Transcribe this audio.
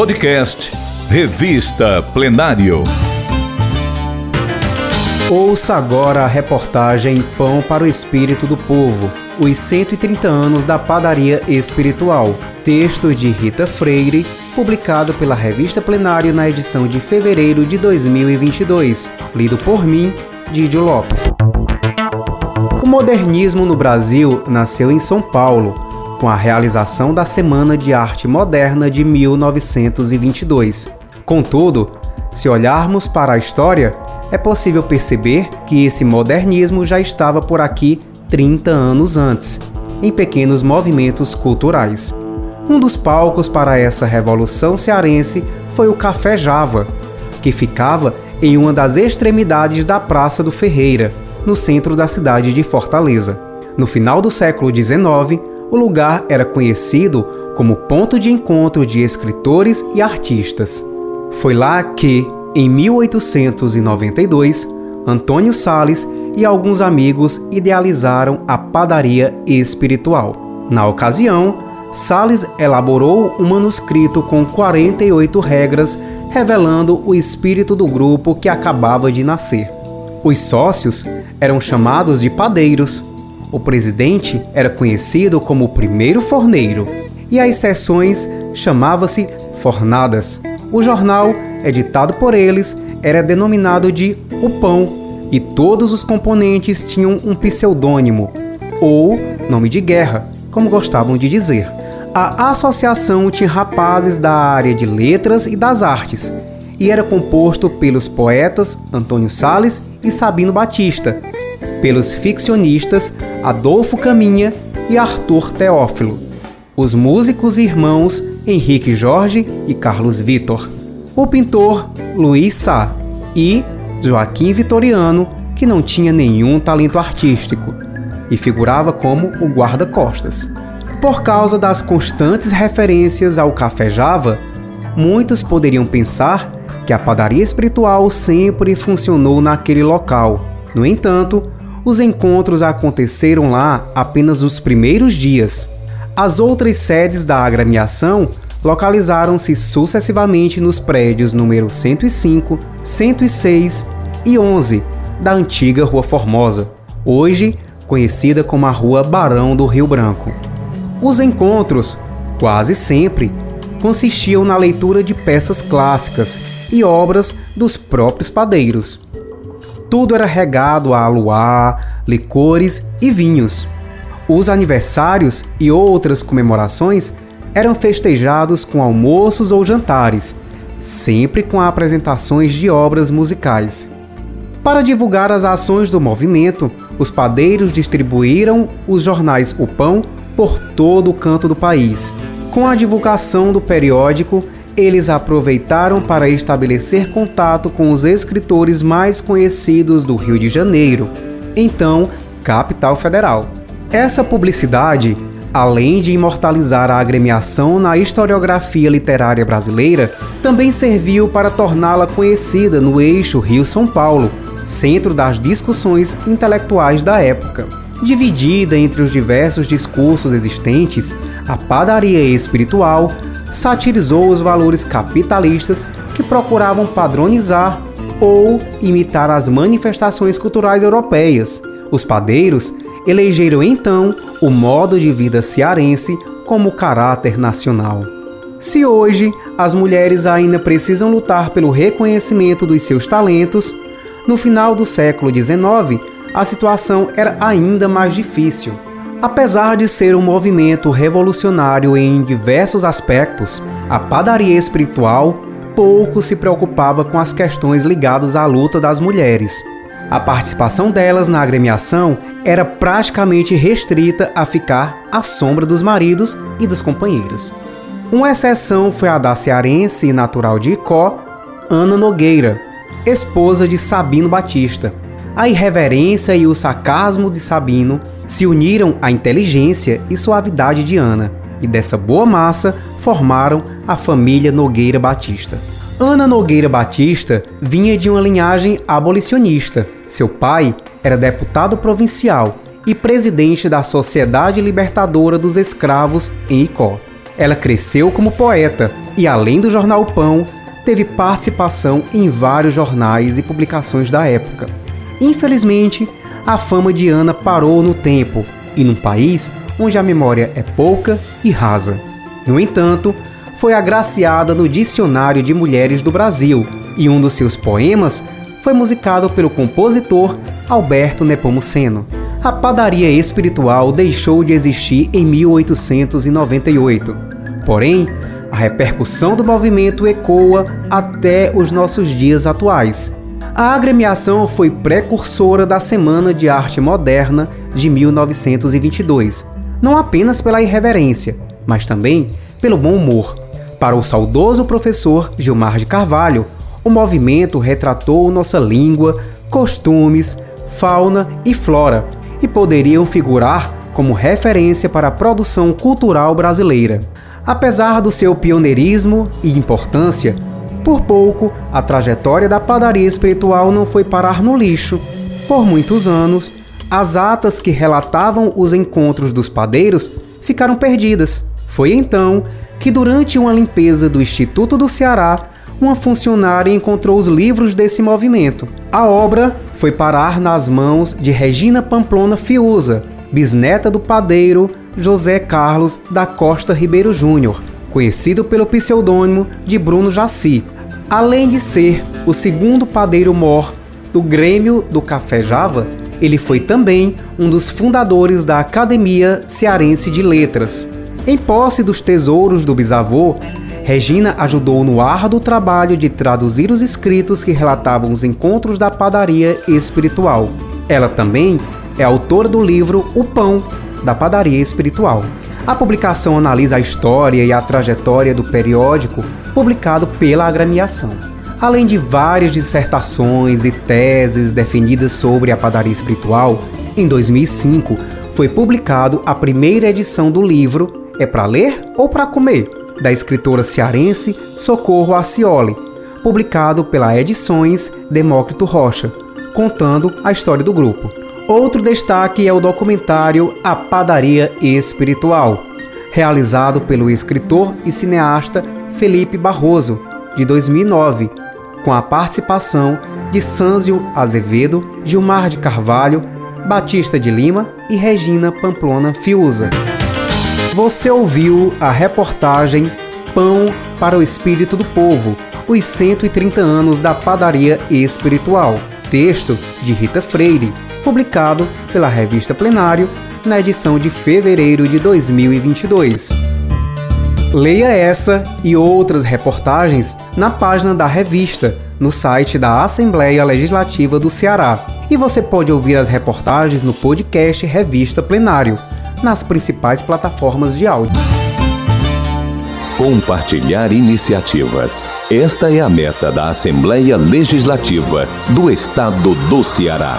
Podcast Revista Plenário. Ouça agora a reportagem Pão para o Espírito do Povo, os 130 anos da padaria espiritual. Texto de Rita Freire, publicado pela Revista Plenário na edição de fevereiro de 2022, lido por mim, Didio Lopes. O modernismo no Brasil nasceu em São Paulo com a realização da Semana de Arte Moderna de 1922. Contudo, se olharmos para a história, é possível perceber que esse modernismo já estava por aqui 30 anos antes, em pequenos movimentos culturais. Um dos palcos para essa revolução cearense foi o Café Java, que ficava em uma das extremidades da Praça do Ferreira, no centro da cidade de Fortaleza. No final do século XIX, o lugar era conhecido como ponto de encontro de escritores e artistas. Foi lá que, em 1892, Antônio Sales e alguns amigos idealizaram a padaria espiritual. Na ocasião, Sales elaborou um manuscrito com 48 regras revelando o espírito do grupo que acabava de nascer. Os sócios eram chamados de padeiros, o presidente era conhecido como o primeiro forneiro e as sessões chamava-se fornadas. O jornal, editado por eles, era denominado de O Pão e todos os componentes tinham um pseudônimo ou nome de guerra, como gostavam de dizer. A associação tinha rapazes da área de letras e das artes e era composto pelos poetas Antônio Sales e Sabino Batista, pelos ficcionistas Adolfo Caminha e Arthur Teófilo, os músicos irmãos Henrique Jorge e Carlos Vitor, o pintor Luiz Sá e Joaquim Vitoriano, que não tinha nenhum talento artístico e figurava como o guarda-costas. Por causa das constantes referências ao café Java, muitos poderiam pensar que a padaria espiritual sempre funcionou naquele local. No entanto, os encontros aconteceram lá apenas os primeiros dias. As outras sedes da agremiação localizaram-se sucessivamente nos prédios número 105, 106 e 11 da antiga Rua Formosa, hoje conhecida como a Rua Barão do Rio Branco. Os encontros, quase sempre, consistiam na leitura de peças clássicas e obras dos próprios padeiros. Tudo era regado a luar, licores e vinhos. Os aniversários e outras comemorações eram festejados com almoços ou jantares, sempre com apresentações de obras musicais. Para divulgar as ações do movimento, os padeiros distribuíram os jornais O Pão por todo o canto do país. Com a divulgação do periódico, eles aproveitaram para estabelecer contato com os escritores mais conhecidos do Rio de Janeiro, então capital federal. Essa publicidade, além de imortalizar a agremiação na historiografia literária brasileira, também serviu para torná-la conhecida no eixo Rio-São Paulo, centro das discussões intelectuais da época. Dividida entre os diversos discursos existentes, a padaria espiritual satirizou os valores capitalistas que procuravam padronizar ou imitar as manifestações culturais europeias. Os padeiros elegeram então o modo de vida cearense como caráter nacional. Se hoje as mulheres ainda precisam lutar pelo reconhecimento dos seus talentos, no final do século XIX a situação era ainda mais difícil. Apesar de ser um movimento revolucionário em diversos aspectos, a padaria espiritual pouco se preocupava com as questões ligadas à luta das mulheres. A participação delas na agremiação era praticamente restrita a ficar à sombra dos maridos e dos companheiros. Uma exceção foi a da cearense natural de Icó, Ana Nogueira, esposa de Sabino Batista. A irreverência e o sarcasmo de Sabino se uniram à inteligência e suavidade de Ana, e dessa boa massa formaram a família Nogueira Batista. Ana Nogueira Batista vinha de uma linhagem abolicionista. Seu pai era deputado provincial e presidente da Sociedade Libertadora dos Escravos em Icó. Ela cresceu como poeta e, além do jornal Pão, teve participação em vários jornais e publicações da época. Infelizmente, a fama de Ana parou no tempo e num país onde a memória é pouca e rasa. No entanto, foi agraciada no Dicionário de Mulheres do Brasil e um dos seus poemas foi musicado pelo compositor Alberto Nepomuceno. A padaria espiritual deixou de existir em 1898. Porém, a repercussão do movimento ecoa até os nossos dias atuais. A agremiação foi precursora da Semana de Arte Moderna de 1922, não apenas pela irreverência, mas também pelo bom humor. Para o saudoso professor Gilmar de Carvalho, o movimento retratou nossa língua, costumes, fauna e flora e poderiam figurar como referência para a produção cultural brasileira. Apesar do seu pioneirismo e importância, por pouco a trajetória da padaria espiritual não foi parar no lixo. Por muitos anos, as atas que relatavam os encontros dos padeiros ficaram perdidas. Foi então que, durante uma limpeza do Instituto do Ceará, uma funcionária encontrou os livros desse movimento. A obra foi parar nas mãos de Regina Pamplona Fiuza, bisneta do padeiro José Carlos da Costa Ribeiro Júnior, conhecido pelo pseudônimo de Bruno Jaci, além de ser o segundo padeiro mor do Grêmio do Café Java, ele foi também um dos fundadores da Academia Cearense de Letras. Em posse dos tesouros do bisavô, Regina ajudou no árduo trabalho de traduzir os escritos que relatavam os encontros da padaria espiritual. Ela também é autora do livro O Pão, da Padaria Espiritual. A publicação analisa a história e a trajetória do periódico publicado pela agremiação além de várias dissertações e teses defendidas sobre a padaria espiritual, em 2005 foi publicado a primeira edição do livro É para ler ou para comer, da escritora cearense Socorro Acioli, publicado pela Edições Demócrito Rocha, contando a história do grupo. Outro destaque é o documentário A Padaria Espiritual, realizado pelo escritor e cineasta Felipe Barroso, de 2009, com a participação de Sânzio Azevedo, Gilmar de Carvalho, Batista de Lima e Regina Pamplona Fiuza. Você ouviu a reportagem Pão para o Espírito do Povo, os 130 anos da padaria espiritual, texto de Rita Freire, publicado pela revista Plenário na edição de fevereiro de 2022. Leia essa e outras reportagens na página da revista, no site da Assembleia Legislativa do Ceará. E você pode ouvir as reportagens no podcast Revista Plenário, nas principais plataformas de áudio. Compartilhar iniciativas. Esta é a meta da Assembleia Legislativa do Estado do Ceará.